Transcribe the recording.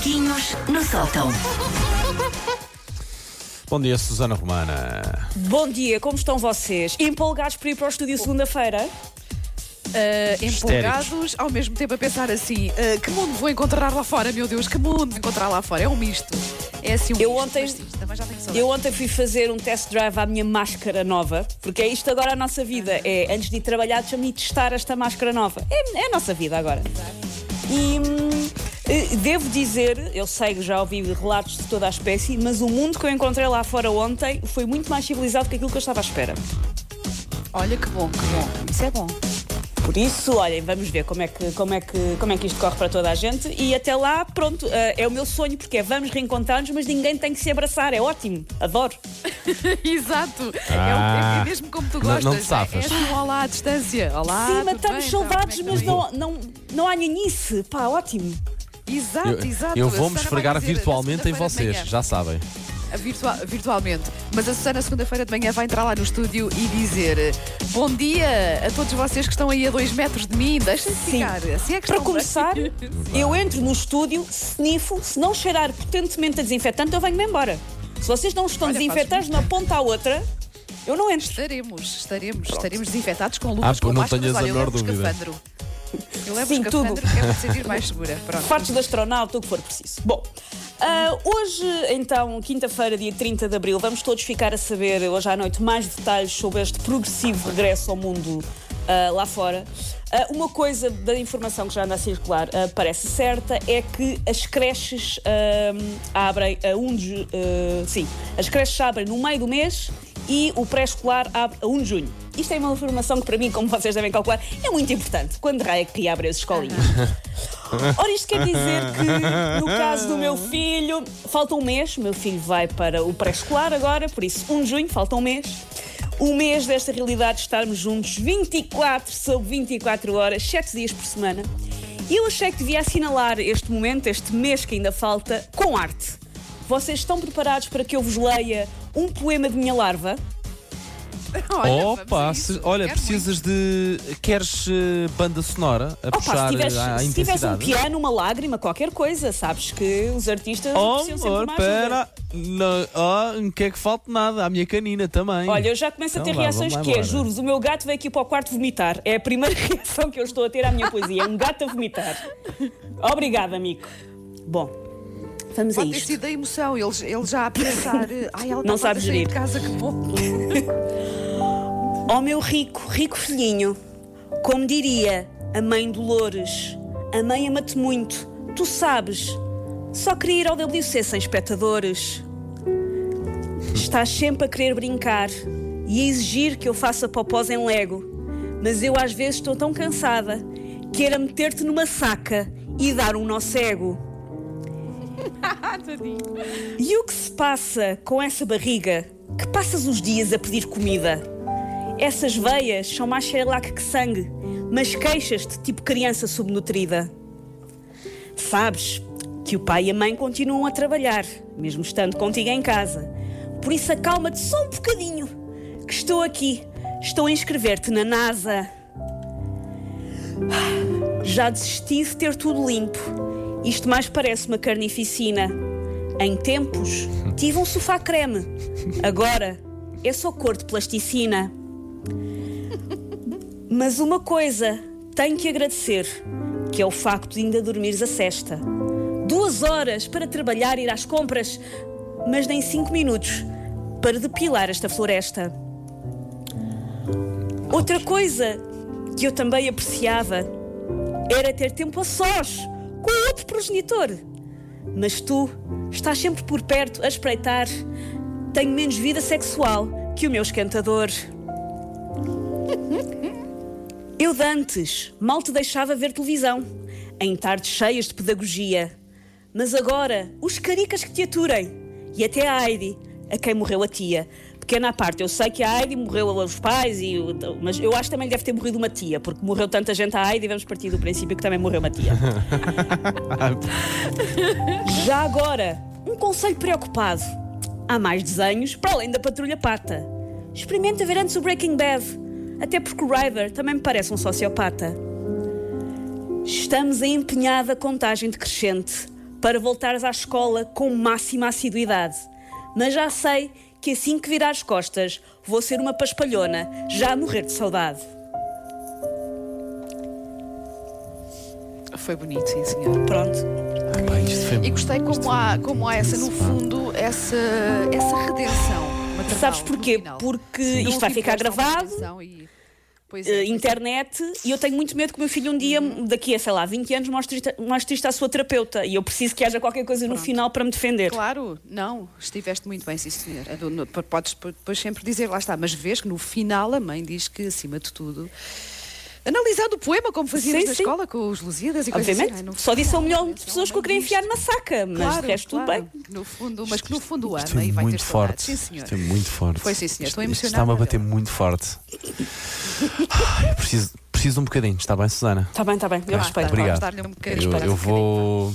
Macaquinhos no sótão. Bom dia, Susana Romana. Bom dia, como estão vocês? Empolgados para ir para o estúdio segunda-feira? Uh, empolgados, ao mesmo tempo a pensar assim: uh, que mundo vou encontrar lá fora, meu Deus, que mundo vou encontrar lá fora? É um misto. É assim um Eu misto, ontem- sim. Eu ontem fui fazer um test drive à minha máscara nova, porque é isto agora a nossa vida. É, antes de ir trabalhar, deixa-me testar esta máscara nova. É, é a nossa vida agora. E hum, eh, devo dizer, eu sei que já ouvi relatos de toda a espécie, mas o mundo que eu encontrei lá fora ontem foi muito mais civilizado que aquilo que eu estava à espera. Olha que bom, que bom. Isso é bom. Por isso, olhem, vamos ver como é que, como é que, como é que isto corre para toda a gente. E até lá, pronto, eh, é o meu sonho, porque é vamos reencontrar-nos, mas ninguém tem que se abraçar. É ótimo, adoro. Exato. É, Ah. o- é mesmo como tu Não- gostas. não te é, safas. é assim, olá à distância. Olá. Sim, matamos bem, então, saudades, como é mas não, não, não há nhanhice. Pá, ótimo. Exato, Eu, exato. eu vou-me esfregar dizer, virtualmente em vocês, já sabem. Virtua- virtualmente. Mas a Susana, segunda-feira de manhã, vai entrar lá no estúdio e dizer: Bom dia a todos vocês que estão aí a dois metros de mim, deixem-se Sim. ficar. Assim é que Para começar, bem. eu entro no estúdio, snifo, se não cheirar potentemente a desinfetante, eu venho-me embora. Se vocês não estão Olha, desinfetados de uma ponta à outra, eu não entro. Estaremos, estaremos, estaremos desinfetados com luvas, Ah, com não máscaras. tenhas a Olha, menor dúvida. escafandro. Eu levo Sim, tudo. que é para sentir mais segura. Pronto. Fartos de astronauta, o que for preciso. Bom, ah, hoje, então, quinta-feira, dia 30 de abril, vamos todos ficar a saber, hoje à noite, mais detalhes sobre este progressivo regresso ao mundo ah, lá fora. Ah, uma coisa da informação que já anda a circular ah, parece certa é que as creches abrem a 1 de sim, as creches abrem no meio do mês e o pré-escolar abre a 1 de junho. Isto é uma informação que para mim, como vocês devem calcular, é muito importante. Quando é que abrem as escolinhas? Ora, isto quer dizer que, no caso do meu filho, falta um mês. O meu filho vai para o pré-escolar agora, por isso, 1 de junho, falta um mês. Um mês desta realidade de estarmos juntos 24 sobre 24 horas, 7 dias por semana. E eu achei que devia assinalar este momento, este mês que ainda falta, com arte. Vocês estão preparados para que eu vos leia um poema de minha larva? Olha, Opa, a se- olha, precisas de. Queres eh, banda sonora a Opa, puxar se tiveres, à se tiveres um intensidade? piano, uma lágrima, qualquer coisa, sabes que os artistas Oh, precisam sempre amor, uma ajuda. pera. Não, oh, não quer que falte nada. À minha canina também. Olha, eu já começo a ter Então vá, reações vamos que é, embora. juro o meu gato veio aqui para o quarto vomitar. É a primeira reação que eu estou a ter à minha poesia. É um gato a vomitar. Obrigada, amigo. Bom, vamos a Pode ter isto. sido a emoção, ele, ele já a pensar. eh, Ai, ela Não sabe gerir. de casa, que bom. Ó oh, meu rico, rico filhinho, como diria a mãe Dolores, a mãe ama-te muito, tu sabes, só queria ir ao WC sem espectadores. Estás sempre a querer brincar e a exigir que eu faça popós em Lego, mas eu às vezes estou tão cansada que era meter-te numa saca e dar um nó cego. E o que se passa com essa barriga que passas os dias a pedir comida? Essas veias são mais xerlac que sangue, mas queixas-te tipo criança subnutrida. Sabes que o pai e a mãe continuam a trabalhar, mesmo estando contigo em casa. Por isso acalma-te só um bocadinho, que estou aqui, estou a inscrever-te na NASA. Já desisti de ter tudo limpo. Isto mais parece uma carnificina. Em tempos, tive um sofá creme. Agora, é só cor de plasticina. Mas uma coisa tenho que agradecer, que é o facto de ainda dormires a cesta. Duas horas para trabalhar e ir às compras, mas nem cinco minutos para depilar esta floresta. Outra coisa que eu também apreciava era ter tempo a sós outro progenitor. Mas tu estás sempre por perto a espreitar. Tenho menos vida sexual que o meu esquentador. Eu de antes mal te deixava ver televisão, em tardes cheias de pedagogia. Mas agora, os caricas que te aturem. E até a Heidi, a quem morreu a tia. Pequena à parte, eu sei que a Heidi morreu aos pais, e, mas eu acho que também deve ter morrido uma tia, porque morreu tanta gente a Heidi, vamos partir do princípio que também morreu uma tia. Já agora, um conselho preocupado. Há mais desenhos para além da Patrulha Pata. Experimenta ver antes o Breaking Bad, até porque o Ryder também me parece um sociopata. Estamos em empenhada contagem decrescente para voltares à escola com máxima assiduidade. Mas já sei que assim que virares costas, vou ser uma paspalhona, já a morrer de saudade. Foi bonito, sim, senhor. Pronto. Isto foi E gostei isto como há, como há essa, no fundo, essa, essa redenção. Sabes porquê? Porque Não isto vai ficar gravado. É, pois é. internet e eu tenho muito medo que o meu filho um dia, Uhum. daqui a sei lá, 20 anos, mostre isto, mostre isto à sua terapeuta e eu preciso que haja qualquer coisa no final para me defender. Claro, não, estiveste muito bem, sim senhor. É Podes depois sempre dizer, lá está, mas vês que no final a mãe diz que, acima de tudo, analisando o poema como fazíamos Sim, na sim. escola com os Lusíadas e coisas Obviamente, assim. ai, só disse a um final, milhão de a pessoas que eu queria enfiar numa saca, mas Claro, de resto tudo claro, bem. No fundo, mas que no fundo Isto ama foi e vai ter muito saudades. forte. Sim, senhor. Isto é muito forte. Foi, sim, senhor. Estou Isto- isto emocionada. Está-me a bater muito forte. Ai, preciso, preciso de um bocadinho. Está bem, Susana? Está bem, está bem, eu Ah, respeito. Obrigado. Um Eu, eu um vou.